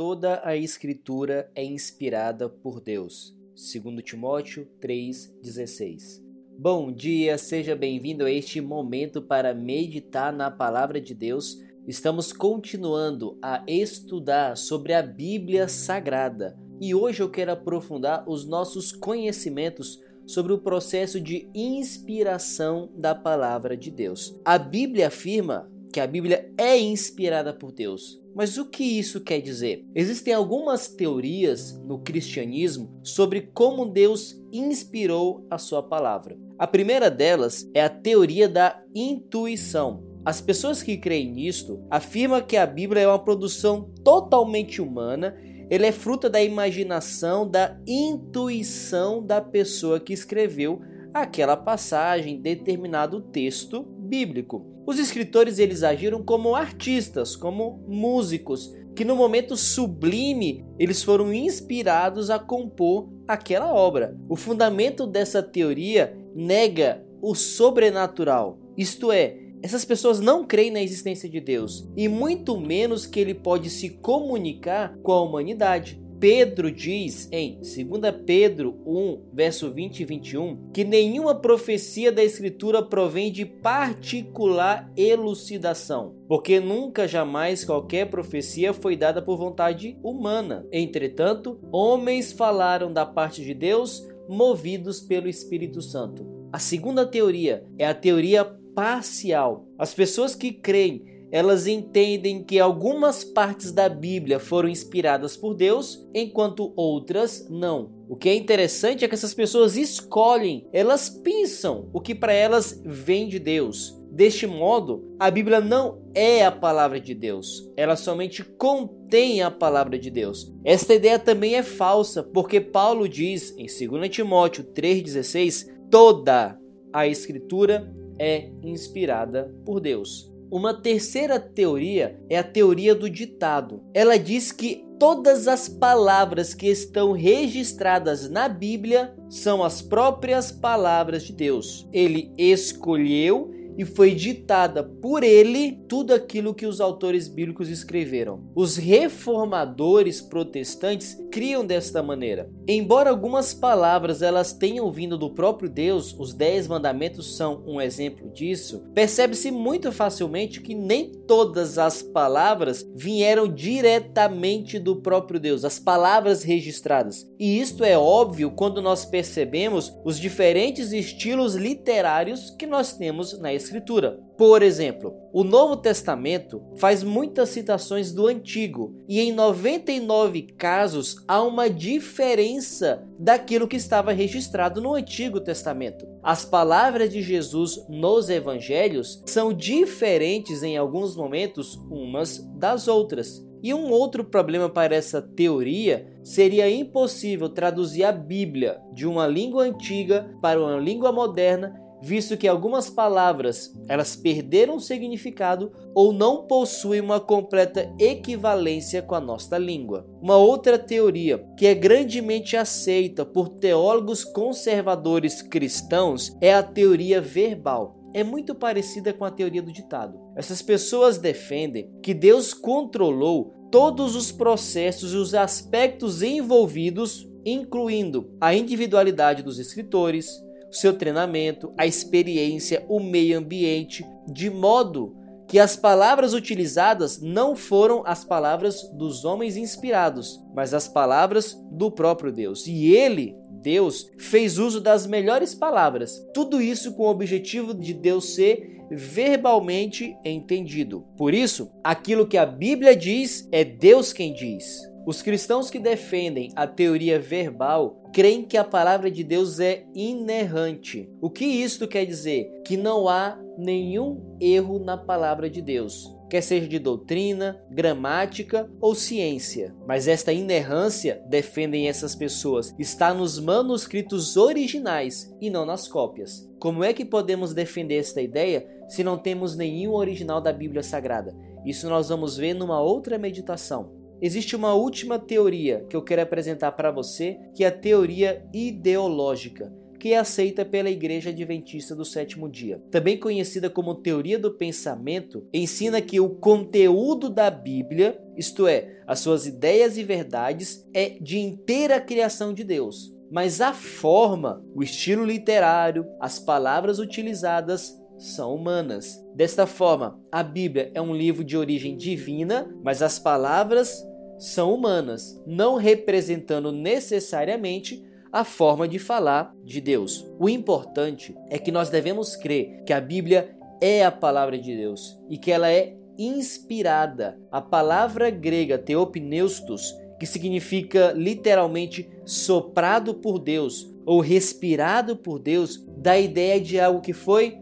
toda a escritura é inspirada por Deus. 2 Timóteo 3:16. Bom dia, seja bem-vindo a este momento para meditar na palavra de Deus. Estamos continuando a estudar sobre a Bíblia Sagrada e hoje eu quero aprofundar os nossos conhecimentos sobre o processo de inspiração da palavra de Deus. A Bíblia afirma que a Bíblia é inspirada por Deus. Mas o que isso quer dizer? Existem algumas teorias no cristianismo sobre como Deus inspirou a sua palavra. A primeira delas é a teoria da intuição. As pessoas que creem nisto afirmam que a Bíblia é uma produção totalmente humana, ele é fruto da imaginação, da intuição da pessoa que escreveu aquela passagem, determinado texto bíblico. Os escritores eles agiram como artistas, como músicos, que no momento sublime eles foram inspirados a compor aquela obra. O fundamento dessa teoria nega o sobrenatural, isto é, essas pessoas não creem na existência de Deus e muito menos que ele pode se comunicar com a humanidade. Pedro diz em 2 Pedro 1, verso 20 e 21, que nenhuma profecia da Escritura provém de particular elucidação, porque nunca jamais qualquer profecia foi dada por vontade humana. Entretanto, homens falaram da parte de Deus movidos pelo Espírito Santo. A segunda teoria é a teoria parcial. As pessoas que creem elas entendem que algumas partes da Bíblia foram inspiradas por Deus, enquanto outras não. O que é interessante é que essas pessoas escolhem, elas pensam o que para elas vem de Deus. Deste modo, a Bíblia não é a palavra de Deus, ela somente contém a palavra de Deus. Esta ideia também é falsa, porque Paulo diz em 2 Timóteo 3,16: toda a Escritura é inspirada por Deus. Uma terceira teoria é a teoria do ditado. Ela diz que todas as palavras que estão registradas na Bíblia são as próprias palavras de Deus. Ele escolheu e foi ditada por ele tudo aquilo que os autores bíblicos escreveram. Os reformadores protestantes criam desta maneira. Embora algumas palavras elas tenham vindo do próprio Deus, os dez mandamentos são um exemplo disso, percebe-se muito facilmente que nem todas as palavras vieram diretamente do próprio Deus, as palavras registradas. E isto é óbvio quando nós percebemos os diferentes estilos literários que nós temos na Escritura. Por exemplo, o Novo Testamento faz muitas citações do Antigo e em 99 casos há uma diferença daquilo que estava registrado no Antigo Testamento. As palavras de Jesus nos evangelhos são diferentes em alguns momentos umas das outras. E um outro problema para essa teoria seria impossível traduzir a Bíblia de uma língua antiga para uma língua moderna visto que algumas palavras elas perderam significado ou não possuem uma completa equivalência com a nossa língua. Uma outra teoria que é grandemente aceita por teólogos conservadores cristãos é a teoria verbal. É muito parecida com a teoria do ditado. Essas pessoas defendem que Deus controlou todos os processos e os aspectos envolvidos, incluindo a individualidade dos escritores, seu treinamento, a experiência, o meio ambiente, de modo que as palavras utilizadas não foram as palavras dos homens inspirados, mas as palavras do próprio Deus. E ele, Deus, fez uso das melhores palavras. Tudo isso com o objetivo de Deus ser verbalmente entendido. Por isso, aquilo que a Bíblia diz é Deus quem diz. Os cristãos que defendem a teoria verbal creem que a palavra de Deus é inerrante. O que isto quer dizer? Que não há nenhum erro na palavra de Deus, quer seja de doutrina, gramática ou ciência. Mas esta inerrância, defendem essas pessoas, está nos manuscritos originais e não nas cópias. Como é que podemos defender esta ideia se não temos nenhum original da Bíblia Sagrada? Isso nós vamos ver numa outra meditação. Existe uma última teoria que eu quero apresentar para você, que é a teoria ideológica, que é aceita pela Igreja Adventista do Sétimo Dia. Também conhecida como teoria do pensamento, ensina que o conteúdo da Bíblia, isto é, as suas ideias e verdades, é de inteira criação de Deus. Mas a forma, o estilo literário, as palavras utilizadas são humanas. Desta forma, a Bíblia é um livro de origem divina, mas as palavras são humanas, não representando necessariamente a forma de falar de Deus. O importante é que nós devemos crer que a Bíblia é a palavra de Deus e que ela é inspirada. A palavra grega theopneustos, que significa literalmente soprado por Deus ou respirado por Deus, dá a ideia de algo que foi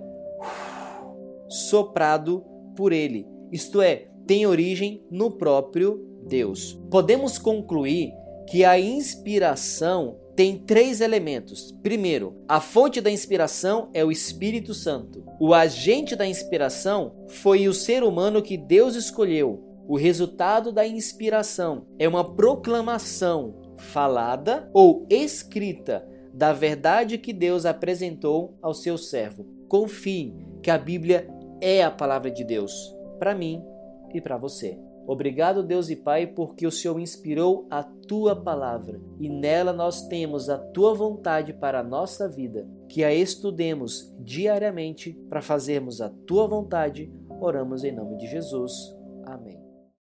soprado por ele. Isto é, tem origem no próprio Deus. Podemos concluir que a inspiração tem três elementos. Primeiro, a fonte da inspiração é o Espírito Santo. O agente da inspiração foi o ser humano que Deus escolheu. O resultado da inspiração é uma proclamação falada ou escrita da verdade que Deus apresentou ao seu servo. Confie que a Bíblia é a palavra de Deus para mim e para você. Obrigado, Deus e Pai, porque o Senhor inspirou a tua palavra e nela nós temos a tua vontade para a nossa vida. Que a estudemos diariamente para fazermos a tua vontade. Oramos em nome de Jesus.